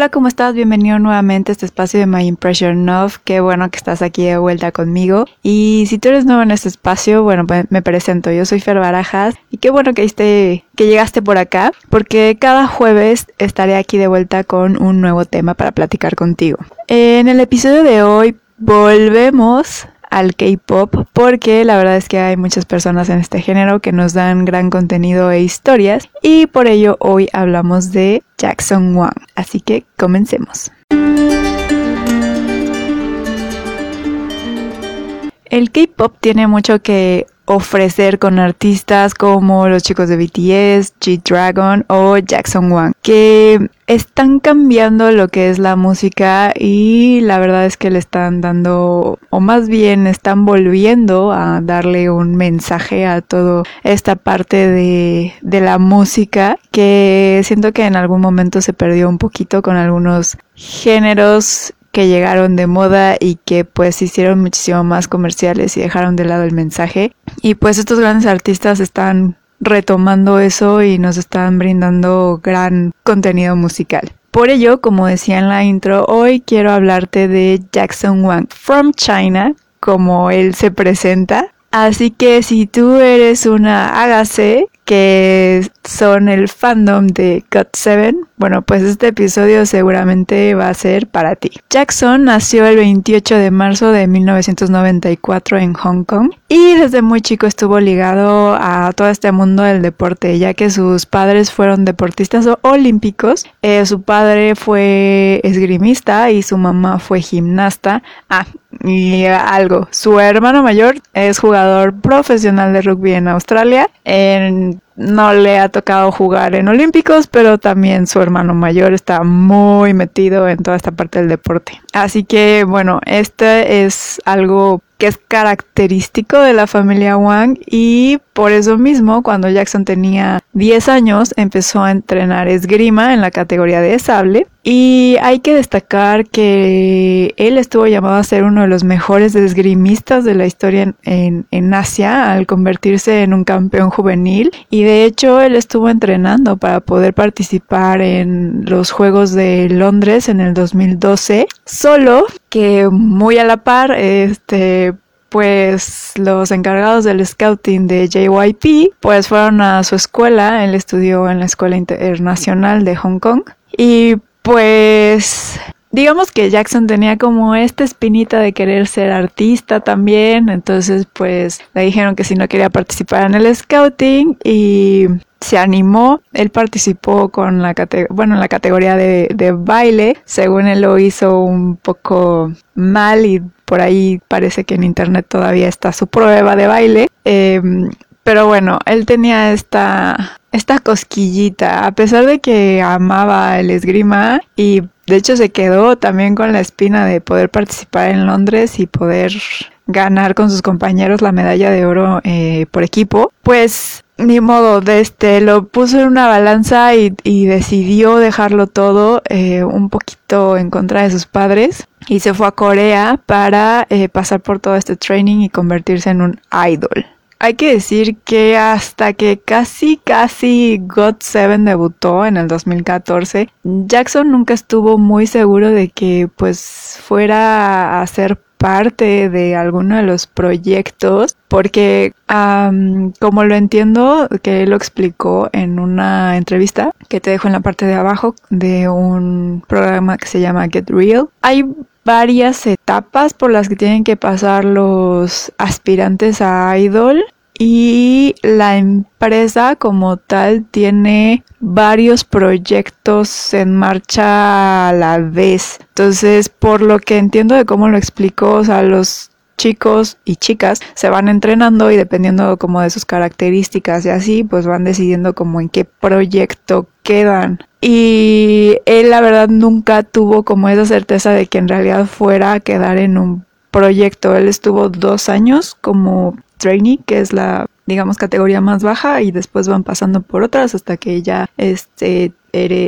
Hola, ¿cómo estás? Bienvenido nuevamente a este espacio de My Impression of. Qué bueno que estás aquí de vuelta conmigo. Y si tú eres nuevo en este espacio, bueno, pues me presento. Yo soy Fer Barajas y qué bueno que, que llegaste por acá, porque cada jueves estaré aquí de vuelta con un nuevo tema para platicar contigo. En el episodio de hoy volvemos al K-pop porque la verdad es que hay muchas personas en este género que nos dan gran contenido e historias y por ello hoy hablamos de Jackson Wang. Así que comencemos. El K-pop tiene mucho que ofrecer con artistas como los chicos de BTS, G-Dragon o Jackson Wang, que están cambiando lo que es la música y la verdad es que le están dando, o más bien están volviendo a darle un mensaje a toda esta parte de, de la música que siento que en algún momento se perdió un poquito con algunos géneros que llegaron de moda y que pues hicieron muchísimo más comerciales y dejaron de lado el mensaje. Y pues estos grandes artistas están retomando eso y nos están brindando gran contenido musical. Por ello, como decía en la intro, hoy quiero hablarte de Jackson Wang from China, como él se presenta. Así que si tú eres una Hágase, que son el fandom de God 7, bueno, pues este episodio seguramente va a ser para ti. Jackson nació el 28 de marzo de 1994 en Hong Kong y desde muy chico estuvo ligado a todo este mundo del deporte, ya que sus padres fueron deportistas olímpicos. Eh, su padre fue esgrimista y su mamá fue gimnasta. Ah, y algo. Su hermano mayor es jugador profesional de rugby en Australia. No le ha tocado jugar en Olímpicos, pero también su hermano mayor está muy metido en toda esta parte del deporte. Así que bueno, este es algo que es característico de la familia Wang y por eso mismo cuando Jackson tenía 10 años empezó a entrenar esgrima en la categoría de sable y hay que destacar que él estuvo llamado a ser uno de los mejores esgrimistas de la historia en, en, Asia al convertirse en un campeón juvenil. Y de hecho él estuvo entrenando para poder participar en los Juegos de Londres en el 2012 solo que muy a la par este pues los encargados del scouting de JYP pues fueron a su escuela, él estudió en la Escuela Internacional de Hong Kong. Y pues digamos que Jackson tenía como esta espinita de querer ser artista también, entonces pues le dijeron que si no quería participar en el scouting y se animó, él participó con la bueno, en la categoría de, baile, según él lo hizo un poco mal y por ahí parece que en internet todavía está su prueba de baile. Em, pero bueno, él tenía esta, esta cosquillita, a pesar de que amaba el esgrima y de hecho se quedó también con la espina de poder participar en Londres y poder ganar con sus compañeros la medalla de oro eh, por equipo, pues ni modo, de este, lo puso en una balanza y, decidió dejarlo todo eh, un poquito en contra de sus padres y se fue a Corea para eh, pasar por todo este training y convertirse en un idol. Hay que decir que hasta que casi casi God 7 debutó en el 2014, Jackson nunca estuvo muy seguro de que pues fuera a ser parte de alguno de los proyectos porque como lo entiendo que él lo explicó en una entrevista que te dejo en la parte de abajo de un programa que se llama Get Real hay varias etapas por las que tienen que pasar los aspirantes a idol y la empresa como tal tiene varios proyectos en marcha a la vez. Entonces, por lo que entiendo de cómo lo explicó, o sea, los chicos y chicas se van entrenando y dependiendo como de sus características y así, pues van decidiendo como en qué proyecto quedan. Y él la verdad nunca tuvo como esa certeza de que en realidad fuera a quedar en un proyecto. Él estuvo dos años como trainee, que es la digamos categoría más baja y después van pasando por otras hasta que ya este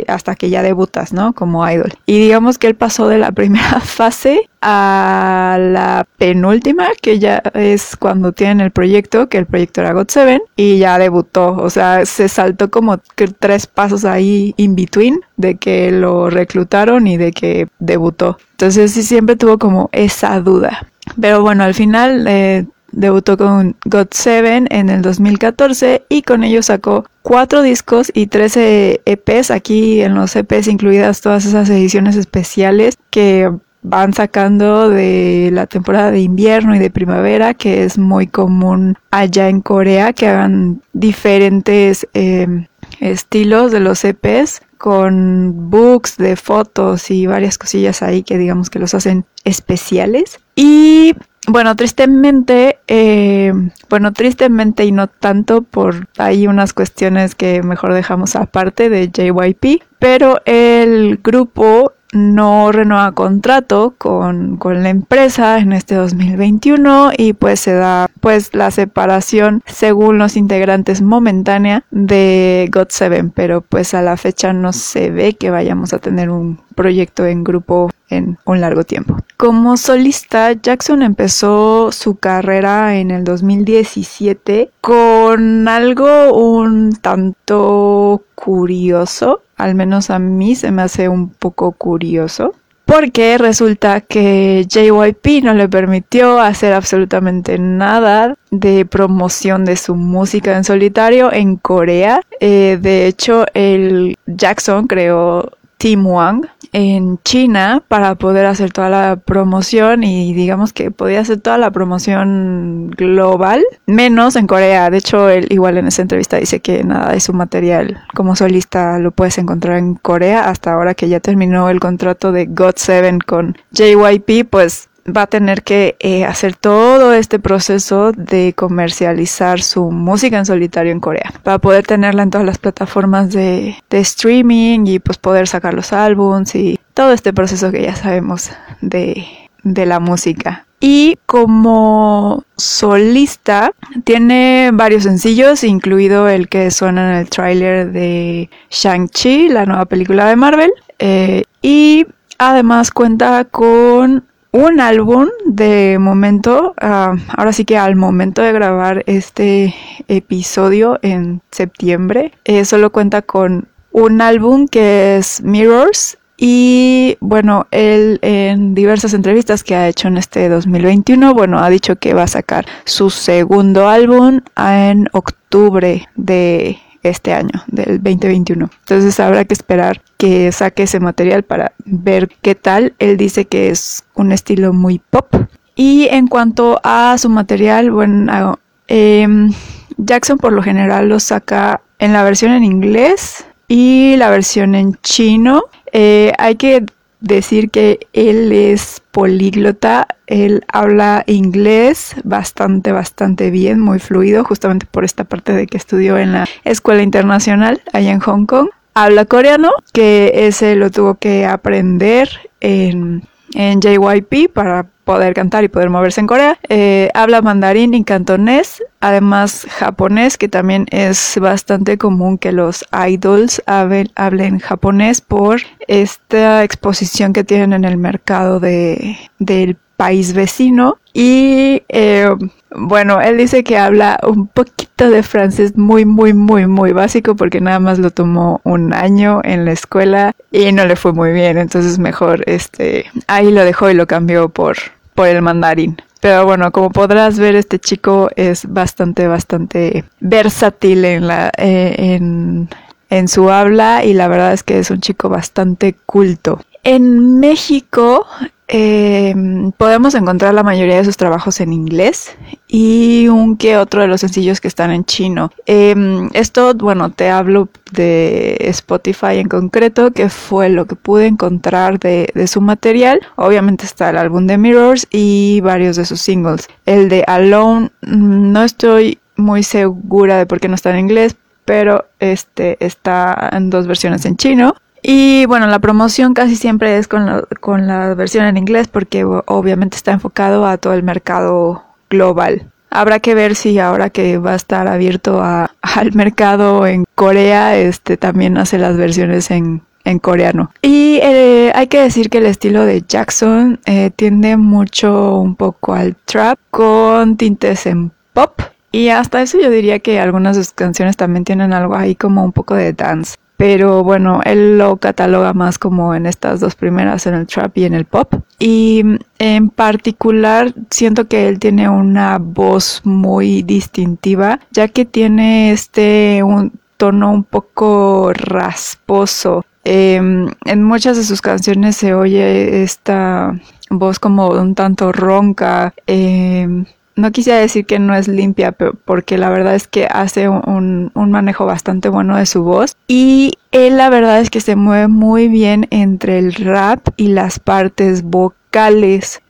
hasta que ya debutas, ¿no? Como idol. Y digamos que él pasó de la primera fase a la penúltima, que ya es cuando tienen el proyecto, que el proyecto era God 7, y ya debutó. O sea, se saltó como tres pasos ahí in between de que lo reclutaron y de que debutó. Entonces sí siempre tuvo como esa duda. Pero bueno, al final eh, debutó con God 7 en el 2014 y con ello sacó cuatro discos y 13 EPs. Aquí en los EPs incluidas todas esas ediciones especiales que van sacando de la temporada de invierno y de primavera, que es muy común allá en Corea que hagan diferentes eh, estilos de los EPs con books de fotos y varias cosillas ahí que digamos que los hacen especiales. Y bueno, tristemente, eh, bueno, tristemente y no tanto por hay unas cuestiones que mejor dejamos aparte de JYP, pero el grupo no renueva contrato con, con, la empresa en este 2021 y pues se da pues la separación según los integrantes momentánea de God7 pero pues a la fecha no se ve que vayamos a tener un proyecto en grupo en un largo tiempo. Como solista, Jackson empezó su carrera en el 2017 con algo un tanto curioso al menos a mí se me hace un poco curioso. Porque resulta que JYP no le permitió hacer absolutamente nada de promoción de su música en solitario en Corea. Eh, de hecho, el Jackson creó Team Wang en China para poder hacer toda la promoción y digamos que podía hacer toda la promoción global, menos en Corea. De hecho, él igual en esa entrevista dice que nada de su material como solista lo puedes encontrar en Corea hasta ahora que ya terminó el contrato de God7 con JYP, pues va a tener que eh, hacer todo este proceso de comercializar su música en solitario en Corea para poder tenerla en todas las plataformas de, streaming y pues poder sacar los álbums y todo este proceso que ya sabemos de, de la música. Y como solista tiene varios sencillos, incluido el que suena en el tráiler de Shang-Chi, la nueva película de Marvel. Eh, y además cuenta con un álbum de momento, ah, ahora sí que al momento de grabar este episodio en septiembre, eh, solo cuenta con un álbum que es Mirrors y bueno, él en diversas entrevistas que ha hecho en este 2021, bueno, ha dicho que va a sacar su segundo álbum en octubre de este año, del 2021. Entonces habrá que esperar que saque ese material para ver qué tal. Él dice que es un estilo muy pop. Y en cuanto a su material, bueno, em, Jackson por lo general lo saca en la versión en inglés y la versión en chino. Eh, hay que decir que él es políglota, él habla inglés bastante, bastante bien, muy fluido, justamente por esta parte de que estudió en la escuela internacional allá en Hong Kong. Habla coreano, que ese lo tuvo que aprender en, en JYP para poder cantar y poder moverse en Corea. Eh, habla mandarín y cantonés, además japonés, que también es bastante común que los idols hablen, japonés por esta exposición que tienen en el mercado de, del país vecino. Y eh, bueno, él dice que habla un poquito de francés muy, muy, muy, muy básico porque nada más lo tomó un año en la escuela y no le fue muy bien. Entonces mejor este ahí lo dejó y lo cambió por, por el mandarín. Pero bueno, como podrás ver, este chico es bastante, bastante versátil en la, eh, en, en su habla y la verdad es que es un chico bastante culto. En México eh, podemos encontrar la mayoría de sus trabajos en inglés y un que otro de los sencillos que están en chino. Em, esto, bueno, te hablo de Spotify en concreto, que fue lo que pude encontrar de, de su material. Obviamente está el álbum de Mirrors y varios de sus singles. El de Alone, mm, no estoy muy segura de por qué no está en inglés, pero este está en dos versiones en chino. Y bueno, la promoción casi siempre es con la, con la versión en inglés porque obviamente está enfocado a todo el mercado global. Habrá que ver si ahora que va a estar abierto al mercado en Corea, este también hace las versiones en, en coreano. Y eh, hay que decir que el estilo de Jackson eh, tiende mucho un poco al trap con tintes en pop. Y hasta eso yo diría que algunas de sus canciones también tienen algo ahí como un poco de dance. Pero bueno, él lo cataloga más como en estas dos primeras, en el trap y en el pop. Y en particular siento que él tiene una voz muy distintiva, ya que tiene este un tono un poco rasposo Em, en muchas de sus canciones se oye esta voz como un tanto ronca. Em, no quisiera decir que no es limpia, porque la verdad es que hace un, un, manejo bastante bueno de su voz. Y él la verdad es que se mueve muy bien entre el rap y las partes vocales.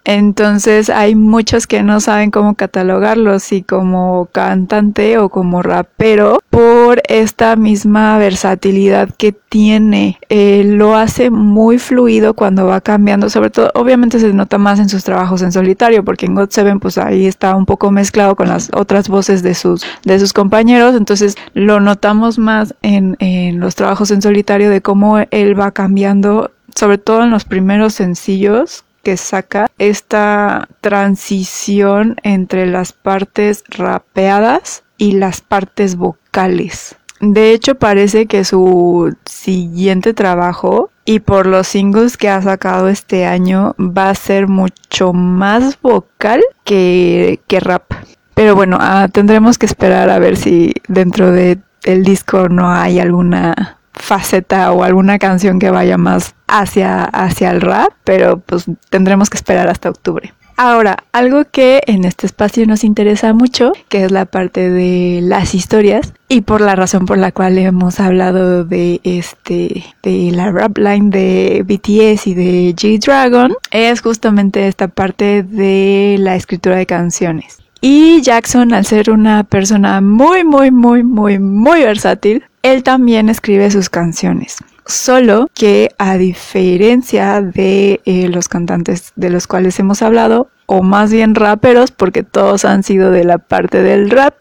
Entonces hay muchos que no saben cómo catalogarlo, si como cantante o como rapero, por esta misma versatilidad que tiene. Eh, lo hace muy fluido cuando va cambiando, sobre todo, obviamente se nota más en sus trabajos en solitario, porque en God Seven pues ahí está un poco mezclado con las otras voces de sus, de sus compañeros, entonces lo notamos más en, en los trabajos en solitario de cómo él va cambiando, sobre todo en los primeros sencillos que saca esta transición entre las partes rapeadas y las partes vocales. De hecho, parece que su siguiente trabajo y por los singles que ha sacado este año va a ser mucho más vocal que, que rap. Pero bueno, ah, tendremos que esperar a ver si dentro de el disco no hay alguna faceta o alguna canción que vaya más hacia, hacia el rap, pero pues tendremos que esperar hasta octubre. Ahora, algo que en este espacio nos interesa mucho, que es la parte de las historias y por la razón por la cual hemos hablado de este de la rap line de BTS y de G-Dragon, es justamente esta parte de la escritura de canciones. Y Jackson, al ser una persona muy, muy, muy, muy, muy versátil, él también escribe sus canciones. Solo que a diferencia de eh, los cantantes de los cuales hemos hablado, o más bien raperos, porque todos han sido de la parte del rap,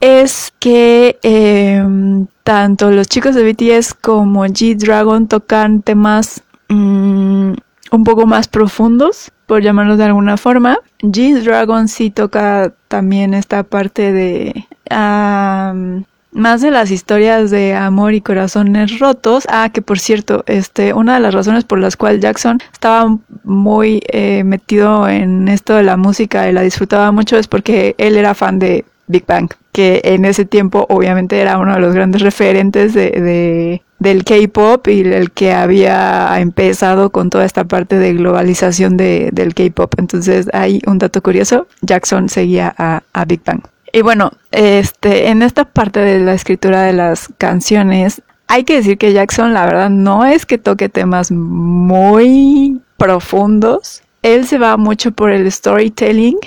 es que em, tanto los chicos de BTS como G-Dragon tocan temas mm, un poco más profundos, por llamarlos de alguna forma. G-Dragon sí toca también esta parte de más de las historias de amor y corazones rotos. Ah, que por cierto, este, una de las razones por las cuales Jackson estaba muy eh, metido en esto de la música y la disfrutaba mucho es porque él era fan de Big Bang, que en ese tiempo obviamente era uno de los grandes referentes de, del K-pop y el que había empezado con toda esta parte de globalización de, del K-pop. Entonces hay un dato curioso, Jackson seguía a, a Big Bang. Y bueno, este, en esta parte de la escritura de las canciones, hay que decir que Jackson, la verdad, no es que toque temas muy profundos. Él se va mucho por el storytelling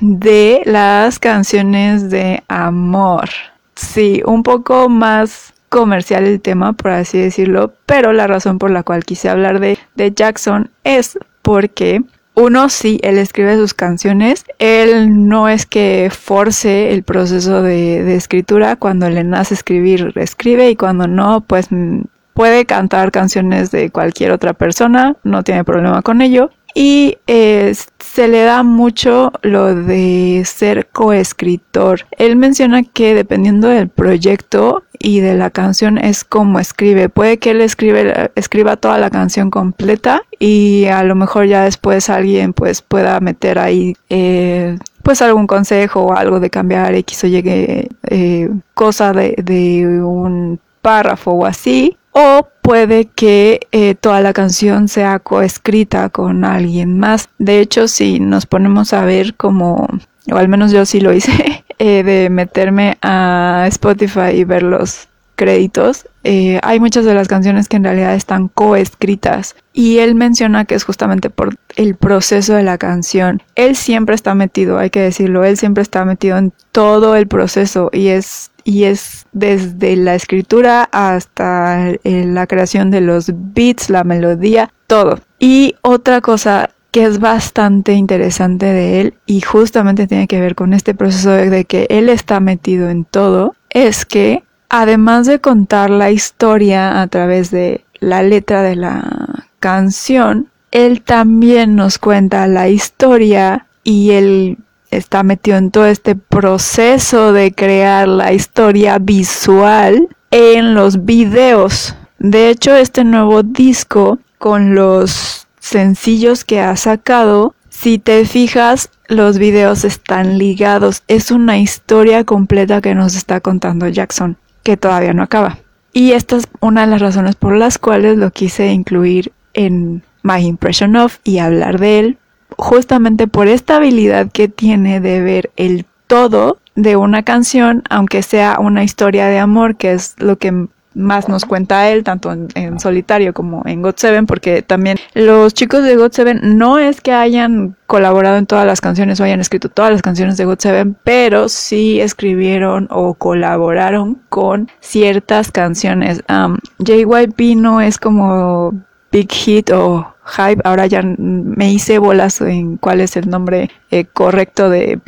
de las canciones de amor. Sí, un poco más comercial el tema, por así decirlo, pero la razón por la cual quise hablar de, de Jackson es porque uno sí, él escribe sus canciones. Él no es que force el proceso de, escritura. Cuando le nace escribir, escribe y cuando no, pues mm, puede cantar canciones de cualquier otra persona. No tiene problema con ello. Y eh, se le da mucho lo de ser coescritor. Él menciona que dependiendo del proyecto y de la canción es como escribe. Puede que él escribe, escriba toda la canción completa y a lo mejor ya después alguien pues pueda meter ahí eh, pues algún consejo o algo de cambiar X o llegue eh, cosa de, de un párrafo o así o puede que eh, toda la canción sea coescrita con alguien más. De hecho, si nos ponemos a ver como, o al menos yo sí lo hice, eh, de meterme a Spotify y ver los créditos, eh, hay muchas de las canciones que en realidad están coescritas y él menciona que es justamente por el proceso de la canción. Él siempre está metido, hay que decirlo, él siempre está metido en todo el proceso y es y es desde la escritura hasta la creación de los beats, la melodía, todo. Y otra cosa que es bastante interesante de él y justamente tiene que ver con este proceso de que él está metido en todo, es que además de contar la historia a través de la letra de la canción, él también nos cuenta la historia y él está metido en todo este proceso de crear la historia visual en los videos. De hecho, este nuevo disco con los sencillos que ha sacado, si te fijas, los videos están ligados. Es una historia completa que nos está contando Jackson, que todavía no acaba. Y esta es una de las razones por las cuales lo quise incluir en My Impression of y hablar de él, justamente por esta habilidad que tiene de ver el todo de una canción, aunque sea una historia de amor, que es lo que más nos cuenta él, tanto en, solitario como en God Seven, porque también los chicos de God Seven no es que hayan colaborado en todas las canciones o hayan escrito todas las canciones de God Seven, pero sí escribieron o colaboraron con ciertas canciones. Um, JYP no es como Big Hit o Hype, ahora ya me hice bolas en cuál es el nombre eh, correcto de,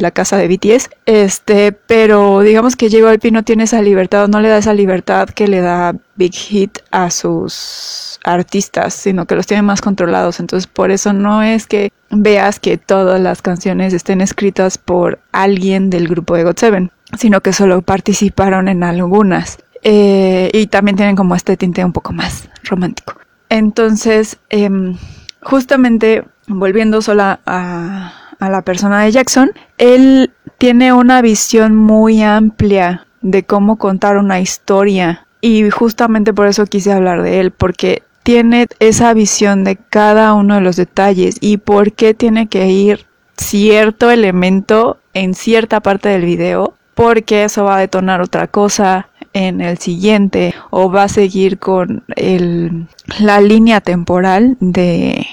la casa de BTS. Este, pero digamos que JYP no tiene esa libertad, no le da esa libertad que le da Big Hit a sus artistas, sino que los tiene más controlados. Entonces, por eso no es que veas que todas las canciones estén escritas por alguien del grupo de GOT7, sino que solo participaron en algunas. Eh, y también tienen como este tinte un poco más romántico. Entonces, em, justamente volviendo sola a, a la persona de Jackson, él tiene una visión muy amplia de cómo contar una historia y justamente por eso quise hablar de él, porque tiene esa visión de cada uno de los detalles y por qué tiene que ir cierto elemento en cierta parte del video, porque eso va a detonar otra cosa, en el siguiente o va a seguir con el, la línea temporal de,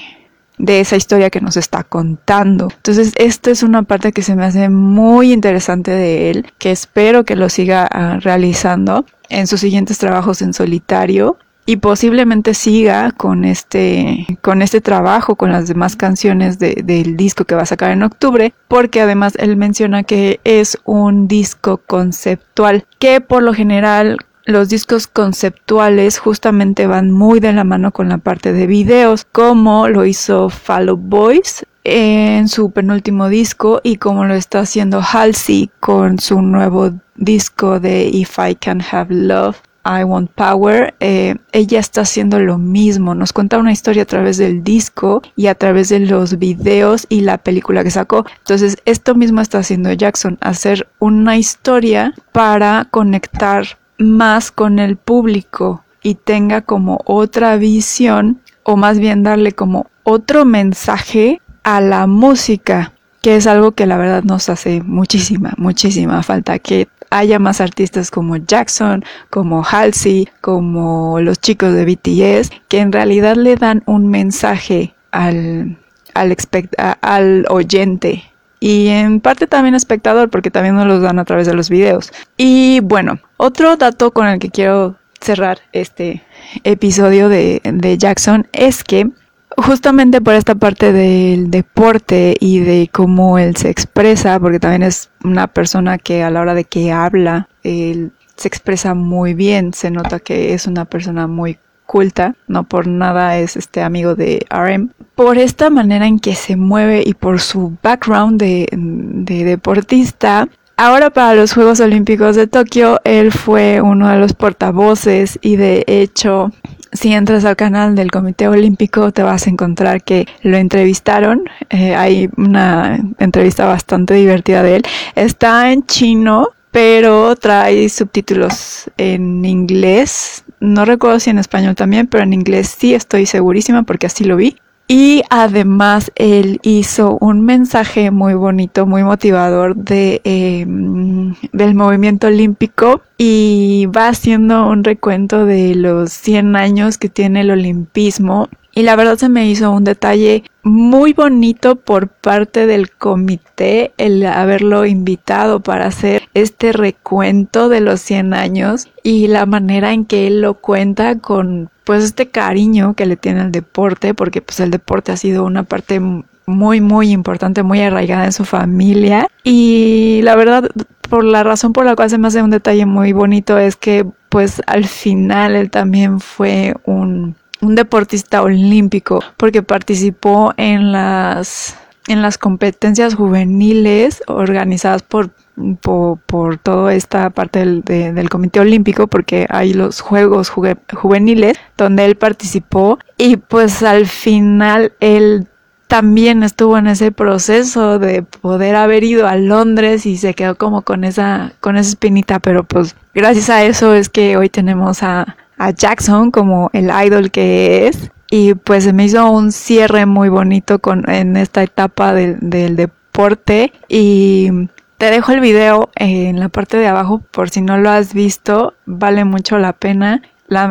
de esa historia que nos está contando. Entonces, esta es una parte que se me hace muy interesante de él, que espero que lo siga ah, realizando en sus siguientes trabajos en solitario y posiblemente siga con este, con este trabajo, con las demás canciones del disco que va a sacar en octubre, porque además él menciona que es un disco conceptual, que por lo general los discos conceptuales justamente van muy de la mano con la parte de videos, como lo hizo Follow Boys en su penúltimo disco y como lo está haciendo Halsey con su nuevo disco de If I Can Have Love I Want Power, eh, ella está haciendo lo mismo, nos cuenta una historia a través del disco y a través de los videos y la película que sacó. Entonces, esto mismo está haciendo Jackson, hacer una historia para conectar más con el público y tenga como otra visión o más bien darle como otro mensaje a la música que es algo que la verdad nos hace muchísima, muchísima falta, que haya más artistas como Jackson, como Halsey, como los chicos de BTS, que en realidad le dan un mensaje al, al, oyente y en parte también espectador porque también nos los dan a través de los videos. Y bueno, otro dato con el que quiero cerrar este episodio de, de Jackson es que justamente por esta parte del deporte y de cómo él se expresa, porque también es una persona que a la hora de que habla, él se expresa muy bien, se nota que es una persona muy culta, no por nada es este amigo de RM. Por esta manera en que se mueve y por su background de, de deportista, Ahora para los Juegos Olímpicos de Tokio, él fue uno de los portavoces y de hecho si entras al canal del Comité Olímpico te vas a encontrar que lo entrevistaron. Eh, hay una entrevista bastante divertida de él. Está en chino, pero trae subtítulos en inglés. No recuerdo si en español también, pero en inglés sí estoy segurísima porque así lo vi. Y además él hizo un mensaje muy bonito, muy motivador de, em, del movimiento olímpico y va haciendo un recuento de los 100 años que tiene el olimpismo. Y la verdad se me hizo un detalle muy bonito por parte del comité el haberlo invitado para hacer este recuento de los 100 años y la manera en que él lo cuenta con pues este cariño que le tiene al deporte, porque pues el deporte ha sido una parte muy, muy importante, muy arraigada en su familia. Y la verdad, por la razón por la cual se me hace un detalle muy bonito es que pues al final él también fue un, un deportista olímpico porque participó en las en las competencias juveniles organizadas por por, toda esta parte del, del, Comité Olímpico, porque hay los Juegos Juveniles donde él participó y pues al final él también estuvo en ese proceso de poder haber ido a Londres y se quedó como con esa, con esa espinita, pero pues gracias a eso es que hoy tenemos a, a Jackson como el idol que es y pues se me hizo un cierre muy bonito con, en esta etapa del deporte y te dejo el video en la parte de abajo por si no lo has visto, vale mucho la pena.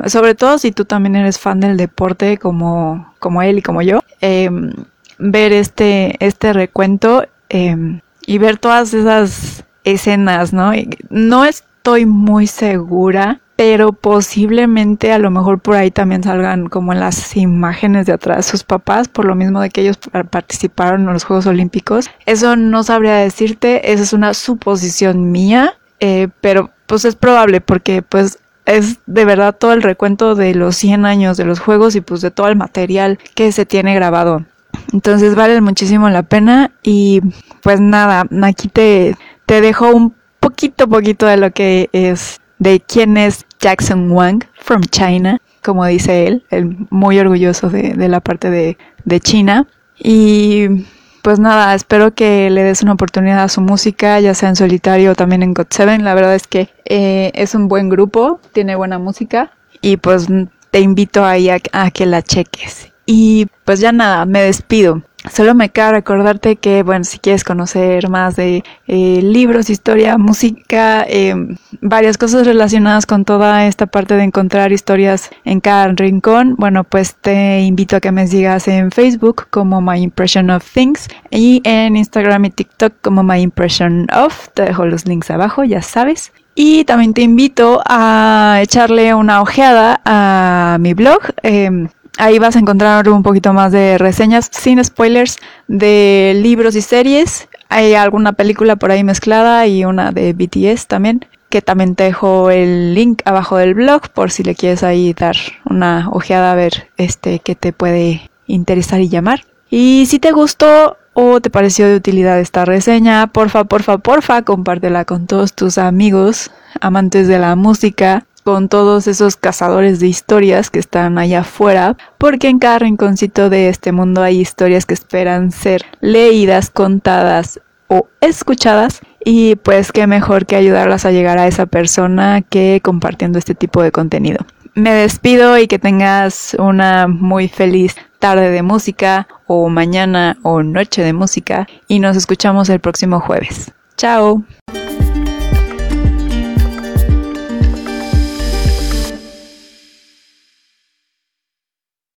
sobre todo si tú también eres fan del deporte como, como él y como yo. Em, ver este, este recuento em, y ver todas esas escenas, ¿no? No estoy muy segura, pero posiblemente a lo mejor por ahí también salgan como en las imágenes de atrás sus papás, por lo mismo de que ellos participaron en los Juegos Olímpicos. Eso no sabría decirte, esa es una suposición mía, eh, pero pues es probable porque pues es de verdad todo el recuento de los 100 años de los Juegos y pues de todo el material que se tiene grabado. Entonces vale muchísimo la pena y pues nada, aquí te, te dejo un poquito, poquito de lo que es, de quién es Jackson Wang from China, como dice él, él muy orgulloso de, la parte de, China. Y pues nada, espero que le des una oportunidad a su música, ya sea en solitario o también en God7. La verdad es que eh, es un buen grupo, tiene buena música y pues te invito ahí a que la cheques. Y pues ya nada, me despido. Solo me queda recordarte que, bueno, si quieres conocer más de eh, libros, historia, música, em, varias cosas relacionadas con toda esta parte de encontrar historias en cada rincón, bueno, pues te invito a que me sigas en Facebook como My Impression of Things y en Instagram y TikTok como My Impression of. Te dejo los links abajo, ya sabes. Y también te invito a echarle una ojeada a mi blog. Eh, Ahí vas a encontrar un poquito más de reseñas sin spoilers de libros y series. Hay alguna película por ahí mezclada y una de BTS también, que también te dejo el link abajo del blog por si le quieres ahí dar una ojeada a ver este que te puede interesar y llamar. Y si te gustó o te pareció de utilidad esta reseña, porfa, porfa, porfa, compártela con todos tus amigos, amantes de la música, con todos esos cazadores de historias que están allá afuera, porque en cada rinconcito de este mundo hay historias que esperan ser leídas, contadas o escuchadas y pues qué mejor que ayudarlas a llegar a esa persona que compartiendo este tipo de contenido. Me despido y que tengas una muy feliz tarde de música o mañana o noche de música y nos escuchamos el próximo jueves. Chao.